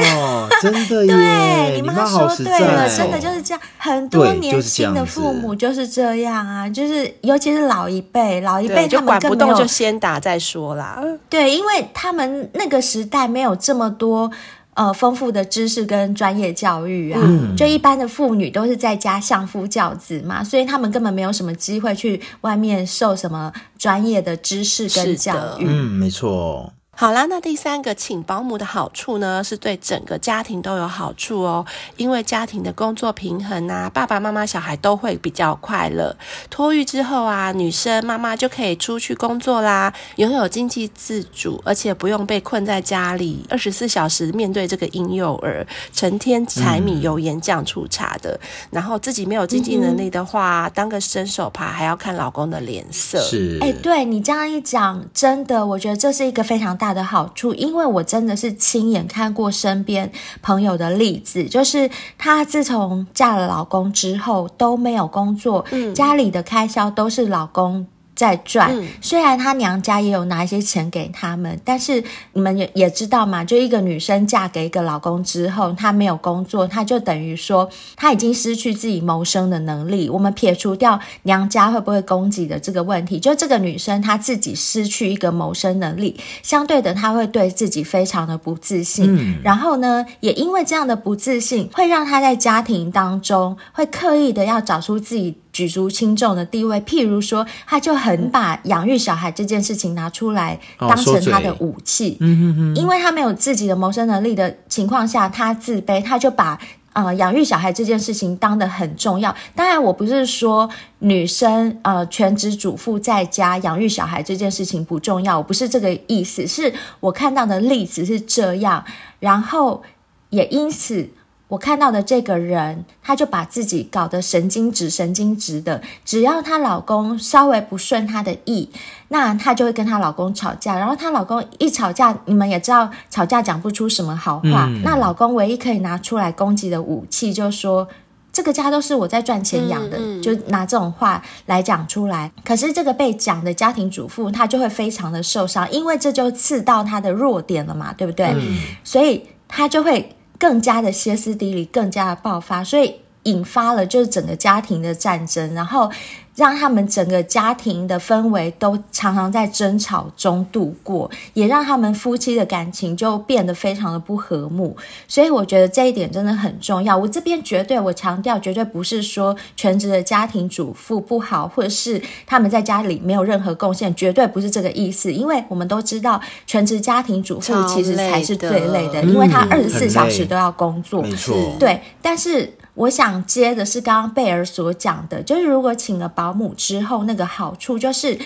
真的。对，你妈说对了，真的就是这样。很多年轻的父母就是这样啊，就是尤其是老一辈，老一辈他们更没有，就先打再说啦。对，因为他们那个时代没有这么多呃丰富的知识跟专业教育啊，嗯、就一般的妇女都是在家相夫教子嘛，所以他们根本没有什么机会去外面受什么专业的知识跟教育。嗯，没错。好啦，那第三个请保姆的好处呢，是对整个家庭都有好处哦。因为家庭的工作平衡啊，爸爸妈妈、小孩都会比较快乐。托育之后啊，女生妈妈就可以出去工作啦，拥有经济自主，而且不用被困在家里，二十四小时面对这个婴幼儿，成天柴米油盐酱醋茶的。嗯、然后自己没有经济能力的话，嗯、当个伸手牌还要看老公的脸色。是，哎，对你这样一讲，真的，我觉得这是一个非常大的好处，因为我真的是亲眼看过身边朋友的例子，就是她自从嫁了老公之后都没有工作，嗯，家里的开销都是老公在赚，嗯、虽然她娘家也有拿一些钱给他们，但是你们也也知道嘛，就一个女生嫁给一个老公之后，她没有工作，她就等于说她已经失去自己谋生的能力。我们撇除掉娘家会不会供给的这个问题，就这个女生她自己失去一个谋生能力，相对的她会对自己非常的不自信。嗯、然后呢，也因为这样的不自信，会让她在家庭当中会刻意的要找出自己。举足轻重的地位，譬如说，他就很把养育小孩这件事情拿出来当成他的武器，嗯哼哼，因为他没有自己的谋生能力的情况下，他自卑，他就把呃养育小孩这件事情当得很重要。当然，我不是说女生呃全职主妇在家养育小孩这件事情不重要，我不是这个意思，是我看到的例子是这样，然后也因此。我看到的这个人，她就把自己搞得神经质、神经质的。只要她老公稍微不顺她的意，那她就会跟她老公吵架。然后她老公一吵架，你们也知道，吵架讲不出什么好话。嗯、那老公唯一可以拿出来攻击的武器，就是说这个家都是我在赚钱养的，嗯嗯、就拿这种话来讲出来。可是这个被讲的家庭主妇，她就会非常的受伤，因为这就刺到她的弱点了嘛，对不对？嗯、所以她就会。更加的歇斯底里，更加的爆发，所以引发了就是整个家庭的战争，然后。让他们整个家庭的氛围都常常在争吵中度过，也让他们夫妻的感情就变得非常的不和睦。所以我觉得这一点真的很重要。我这边绝对，我强调绝对不是说全职的家庭主妇不好，或者是他们在家里没有任何贡献，绝对不是这个意思。因为我们都知道，全职家庭主妇其实才是最累的，因为他二十四小时都要工作。没错，对，但是。我想接的是刚刚贝尔所讲的，就是如果请了保姆之后，那个好处就是，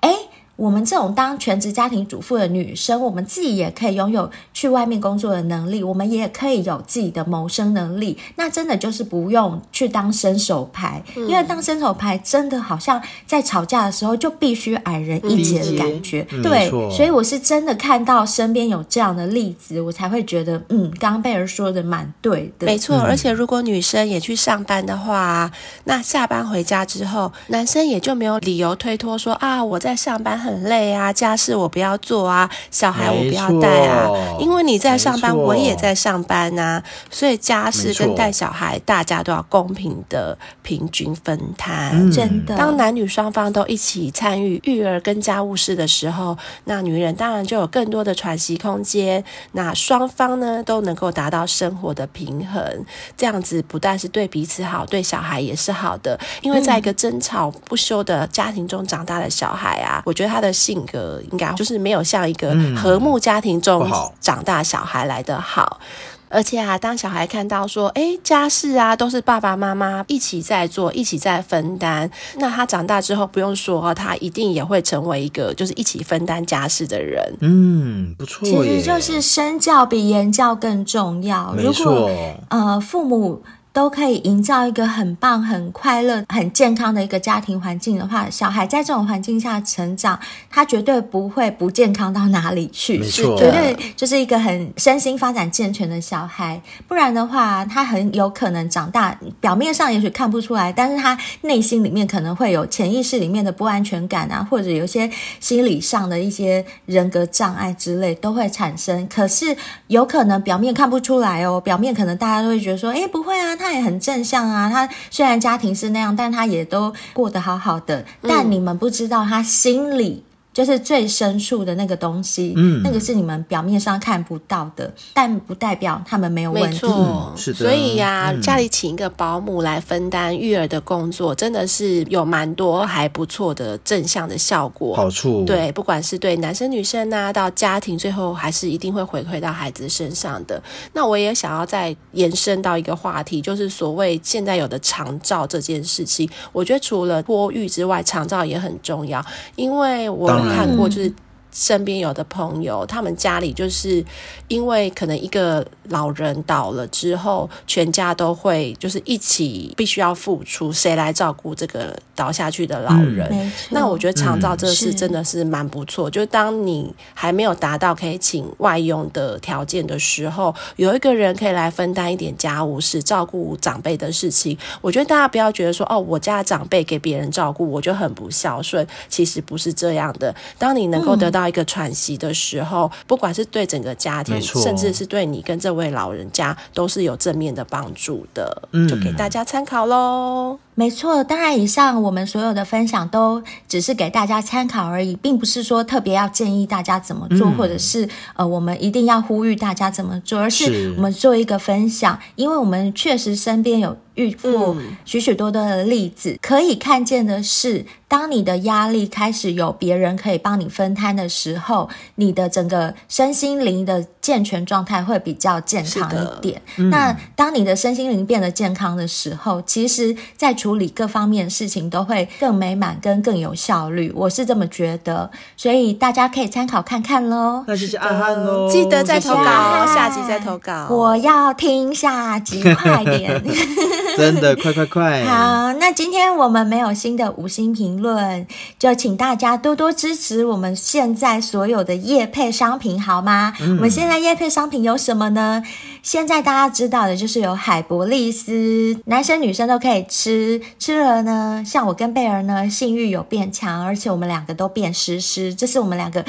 诶我们这种当全职家庭主妇的女生，我们自己也可以拥有去外面工作的能力，我们也可以有自己的谋生能力。那真的就是不用去当伸手牌，嗯、因为当伸手牌真的好像在吵架的时候就必须矮人一截的感觉。嗯、对，嗯、所以我是真的看到身边有这样的例子，我才会觉得，嗯，刚刚贝儿说的蛮对的。没错，而且如果女生也去上班的话，那下班回家之后，男生也就没有理由推脱说啊，我在上班。很累啊，家事我不要做啊，小孩我不要带啊，因为你在上班，我也在上班啊，所以家事跟带小孩，大家都要公平的平均分摊。嗯、真的，当男女双方都一起参与育儿跟家务事的时候，那女人当然就有更多的喘息空间。那双方呢都能够达到生活的平衡，这样子不但是对彼此好，对小孩也是好的。因为在一个争吵不休的家庭中长大的小孩啊，嗯、我觉得。他的性格应该就是没有像一个和睦家庭中长大小孩来的好，嗯、而且啊，当小孩看到说，哎，家事啊都是爸爸妈妈一起在做，一起在分担，那他长大之后不用说，他一定也会成为一个就是一起分担家事的人。嗯，不错，其实就是身教比言教更重要。没错，如果呃父母。都可以营造一个很棒、很快乐、很健康的一个家庭环境的话，小孩在这种环境下成长，他绝对不会不健康到哪里去，没错，是绝对就是一个很身心发展健全的小孩。不然的话，他很有可能长大，表面上也许看不出来，但是他内心里面可能会有潜意识里面的不安全感啊，或者有些心理上的一些人格障碍之类都会产生。可是有可能表面看不出来哦，表面可能大家都会觉得说，哎，不会啊。他也很正向啊，他虽然家庭是那样，但他也都过得好好的。但你们不知道，他心里就是最深处的那个东西，嗯，那个是你们表面上看不到的，但不代表他们没有问题。没错，是的。所以呀、啊，嗯、家里请一个保姆来分担育儿的工作，真的是有蛮多还不错的正向的效果。好处。对，不管是对男生女生啊，到家庭，最后还是一定会回馈到孩子身上的。那我也想要再延伸到一个话题，就是所谓现在有的长照这件事情。我觉得除了托育之外，长照也很重要，因为我。看过就是。身边有的朋友，他们家里就是因为可能一个老人倒了之后，全家都会就是一起必须要付出，谁来照顾这个倒下去的老人？嗯、那我觉得长照这个事真的是蛮不错。嗯、就是当你还没有达到可以请外佣的条件的时候，有一个人可以来分担一点家务事，照顾长辈的事情。我觉得大家不要觉得说哦，我家的长辈给别人照顾，我就很不孝顺。其实不是这样的。当你能够得到、嗯到一个喘息的时候，不管是对整个家庭，甚至是对你跟这位老人家，都是有正面的帮助的。嗯，就给大家参考喽。没错，当然，以上我们所有的分享都只是给大家参考而已，并不是说特别要建议大家怎么做，嗯、或者是呃，我们一定要呼吁大家怎么做，而是我们做一个分享，因为我们确实身边有遇过许许多多的例子，嗯、可以看见的是，当你的压力开始有别人可以帮你分摊的时候，你的整个身心灵的健全状态会比较健康一点。嗯、那当你的身心灵变得健康的时候，其实，在处理各方面的事情都会更美满，跟更有效率，我是这么觉得，所以大家可以参考看看喽。那谢谢阿汉喽，记得再投稿，下集再投稿。我要听下集，快点，真的快快快。好，那今天我们没有新的五星评论，就请大家多多支持我们现在所有的业配商品，好吗？嗯、我们现在业配商品有什么呢？现在大家知道的就是有海博利斯，男生女生都可以吃。吃了呢，像我跟贝儿呢，性欲有变强，而且我们两个都变湿湿，这是我们两个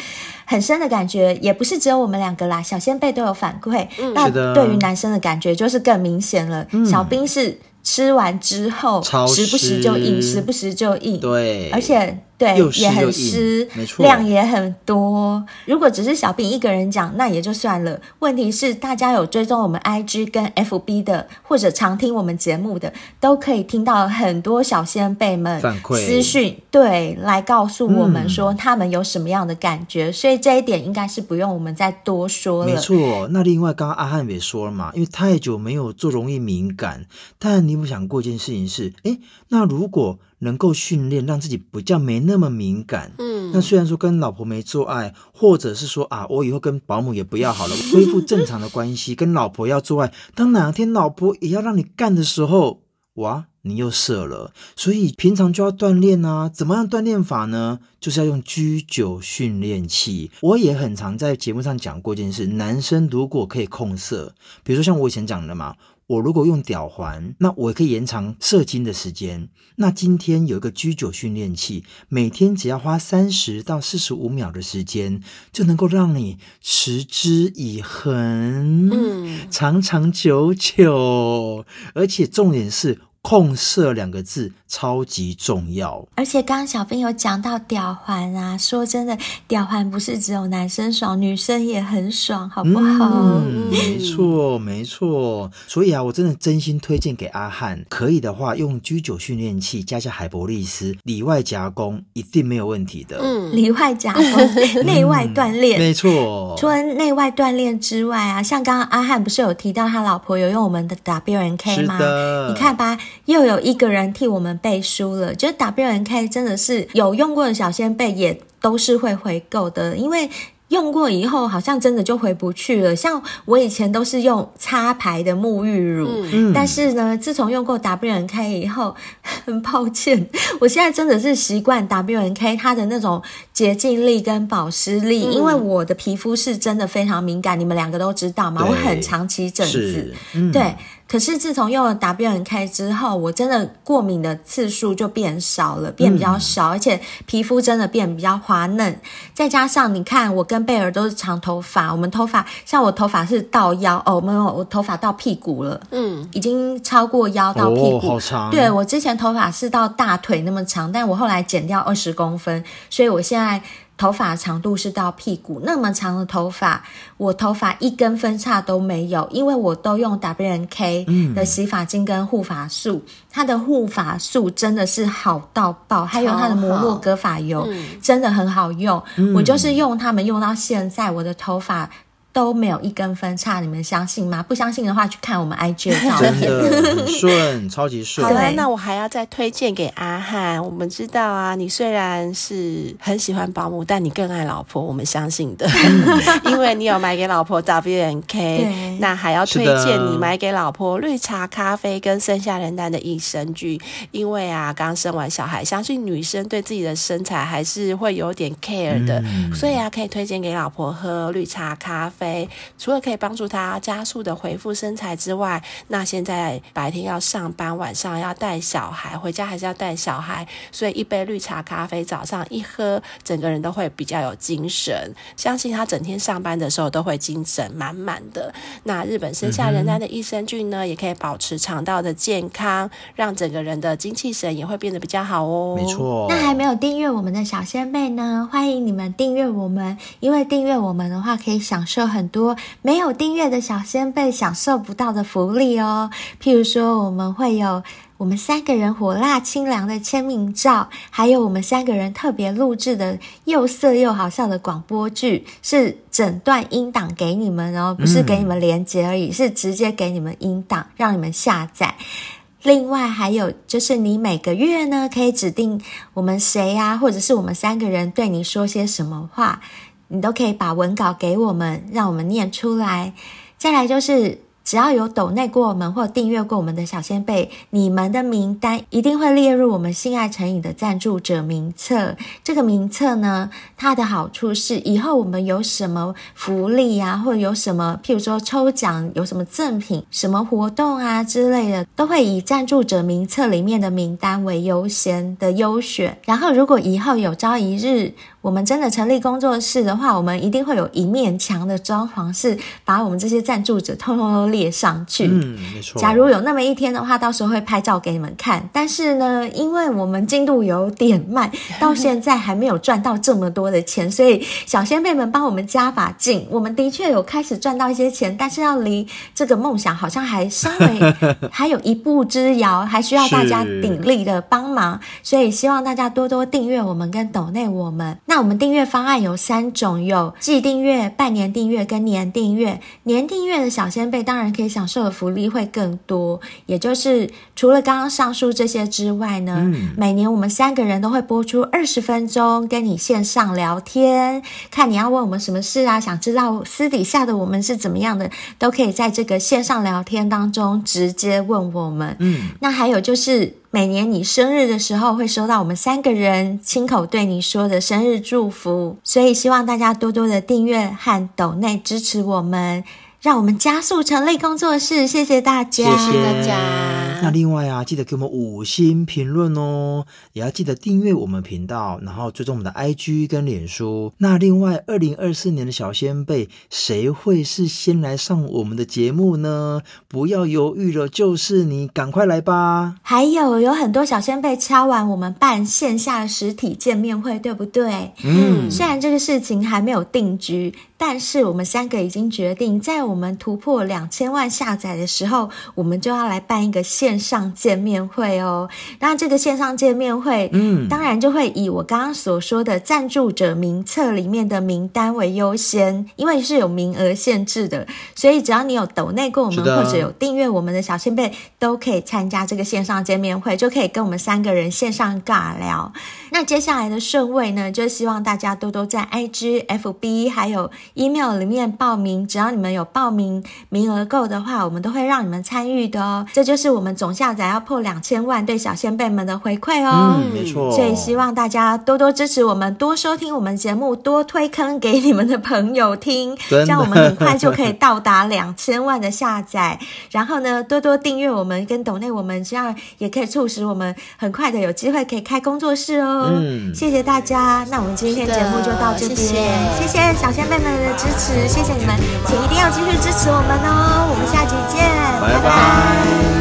很深的感觉，也不是只有我们两个啦，小仙贝都有反馈。嗯、那对于男生的感觉就是更明显了。嗯、小兵是吃完之后，湿时不时就硬，时不时就硬，对，而且。对，也很湿，没错，量也很多。如果只是小兵一个人讲，那也就算了。问题是，大家有追踪我们 IG 跟 FB 的，或者常听我们节目的，都可以听到很多小仙贝们反馈私讯，对，来告诉我们说他们有什么样的感觉。嗯、所以这一点应该是不用我们再多说了。没错。那另外，刚刚阿汉也说了嘛，因为太久没有做，容易敏感。但你有想过一件事情是，诶，那如果能够训练让自己比较没那么敏感，嗯，那虽然说跟老婆没做爱，或者是说啊，我以后跟保姆也不要好了，恢复正常的关系，跟老婆要做爱，当哪天老婆也要让你干的时候，哇，你又射了，所以平常就要锻炼啊，怎么样锻炼法呢？就是要用居酒训练器。我也很常在节目上讲过一件事，男生如果可以控色，比如说像我以前讲的嘛。我如果用吊环，那我可以延长射精的时间。那今天有一个居酒训练器，每天只要花三十到四十五秒的时间，就能够让你持之以恒，嗯，长长久久，而且重点是。控色两个字超级重要，而且刚刚小兵有讲到吊环啊，说真的，吊环不是只有男生爽，女生也很爽，好不好？嗯，没错，没错。所以啊，我真的真心推荐给阿汉，可以的话用居酒训练器加下海博利斯，里外夹攻一定没有问题的。嗯，里外夹攻，内外锻炼，没错。除了内外锻炼之外啊，像刚刚阿汉不是有提到他老婆有用我们的 WNK 吗？的你看吧。又有一个人替我们背书了，就是 WNK 真的是有用过的小仙贝也都是会回购的，因为用过以后好像真的就回不去了。像我以前都是用擦牌的沐浴乳，嗯、但是呢，自从用过 WNK 以后，很抱歉，我现在真的是习惯 WNK 它的那种洁净力跟保湿力，嗯、因为我的皮肤是真的非常敏感，你们两个都知道嘛，我很长期疹子，嗯、对。可是自从用了 WNK 之后，我真的过敏的次数就变少了，变比较少，嗯、而且皮肤真的变比较滑嫩。再加上你看，我跟贝尔都是长头发，我们头发像我头发是到腰哦，没有，我头发到屁股了，嗯，已经超过腰到屁股，哦、好长。对，我之前头发是到大腿那么长，但我后来剪掉二十公分，所以我现在头发长度是到屁股那么长的头发，我头发一根分叉都没有，因为我都用 W N K 的洗发精跟护发素，嗯、它的护发素真的是好到爆，还有它的摩洛哥发油、嗯、真的很好用，嗯、我就是用它们用到现在，我的头发。都没有一根分叉，你们相信吗？不相信的话，去看我们 IG 的照片，真的很顺，超级顺。好了，那我还要再推荐给阿汉。我们知道啊，你虽然是很喜欢保姆，但你更爱老婆，我们相信的，因为你有买给老婆 W N K。那还要推荐你买给老婆绿茶咖啡跟生下人蛋的益生菌，因为啊，刚生完小孩，相信女生对自己的身材还是会有点 care 的，嗯、所以啊，可以推荐给老婆喝绿茶咖啡。除了可以帮助他加速的恢复身材之外，那现在白天要上班，晚上要带小孩，回家还是要带小孩，所以一杯绿茶咖啡早上一喝，整个人都会比较有精神。相信他整天上班的时候都会精神满满的。那日本生下人丹的益生菌呢，也可以保持肠道的健康，让整个人的精气神也会变得比较好哦。没错。那还没有订阅我们的小仙妹呢，欢迎你们订阅我们，因为订阅我们的话可以享受。很多没有订阅的小仙贝享受不到的福利哦，譬如说，我们会有我们三个人火辣清凉的签名照，还有我们三个人特别录制的又色又好笑的广播剧，是整段音档给你们哦，不是给你们连接而已，嗯、是直接给你们音档，让你们下载。另外还有就是，你每个月呢可以指定我们谁呀、啊，或者是我们三个人对你说些什么话。你都可以把文稿给我们，让我们念出来。再来就是。只要有抖内过我们或订阅过我们的小仙贝，你们的名单一定会列入我们性爱成瘾的赞助者名册。这个名册呢，它的好处是以后我们有什么福利啊，或者有什么，譬如说抽奖，有什么赠品、什么活动啊之类的，都会以赞助者名册里面的名单为优先的优选。然后，如果以后有朝一日我们真的成立工作室的话，我们一定会有一面墙的装潢，是把我们这些赞助者通通都列上去。嗯，没错。假如有那么一天的话，到时候会拍照给你们看。但是呢，因为我们进度有点慢，到现在还没有赚到这么多的钱，所以小仙贝们帮我们加把劲。我们的确有开始赚到一些钱，但是要离这个梦想好像还稍微 还有一步之遥，还需要大家鼎力的帮忙。所以希望大家多多订阅我们跟抖内我们。那我们订阅方案有三种，有季订阅、半年订阅跟年订阅。年订阅的小仙贝当然。可以享受的福利会更多，也就是除了刚刚上述这些之外呢，嗯、每年我们三个人都会播出二十分钟跟你线上聊天，看你要问我们什么事啊，想知道私底下的我们是怎么样的，都可以在这个线上聊天当中直接问我们。嗯，那还有就是每年你生日的时候会收到我们三个人亲口对你说的生日祝福，所以希望大家多多的订阅和抖内支持我们。让我们加速成立工作室，谢谢大家，谢谢大家。那另外啊，记得给我们五星评论哦，也要记得订阅我们频道，然后追踪我们的 IG 跟脸书。那另外，二零二四年的小仙贝，谁会是先来上我们的节目呢？不要犹豫了，就是你，赶快来吧。还有，有很多小仙贝敲完我们办线下实体见面会，对不对？嗯，虽然这个事情还没有定局。但是我们三个已经决定，在我们突破两千万下载的时候，我们就要来办一个线上见面会哦。那这个线上见面会，嗯，当然就会以我刚刚所说的赞助者名册里面的名单为优先，因为是有名额限制的，所以只要你有抖内过我们或者有订阅我们的小仙贝，都可以参加这个线上见面会，就可以跟我们三个人线上尬聊。那接下来的顺位呢，就希望大家多多在 IG、FB 还有。Email 里面报名，只要你们有报名名额够的话，我们都会让你们参与的哦。这就是我们总下载要破两千万对小仙贝们的回馈哦。嗯，没错。所以希望大家多多支持我们，多收听我们节目，多推坑给你们的朋友听，这样我们很快就可以到达两千万的下载。然后呢，多多订阅我们跟抖内我们，这样也可以促使我们很快的有机会可以开工作室哦。嗯，谢谢大家。那我们今天节目就到这边，谢谢，谢谢小仙贝们。的支持，谢谢你们，请一定要继续支持我们哦！我们下期见，拜拜。拜拜。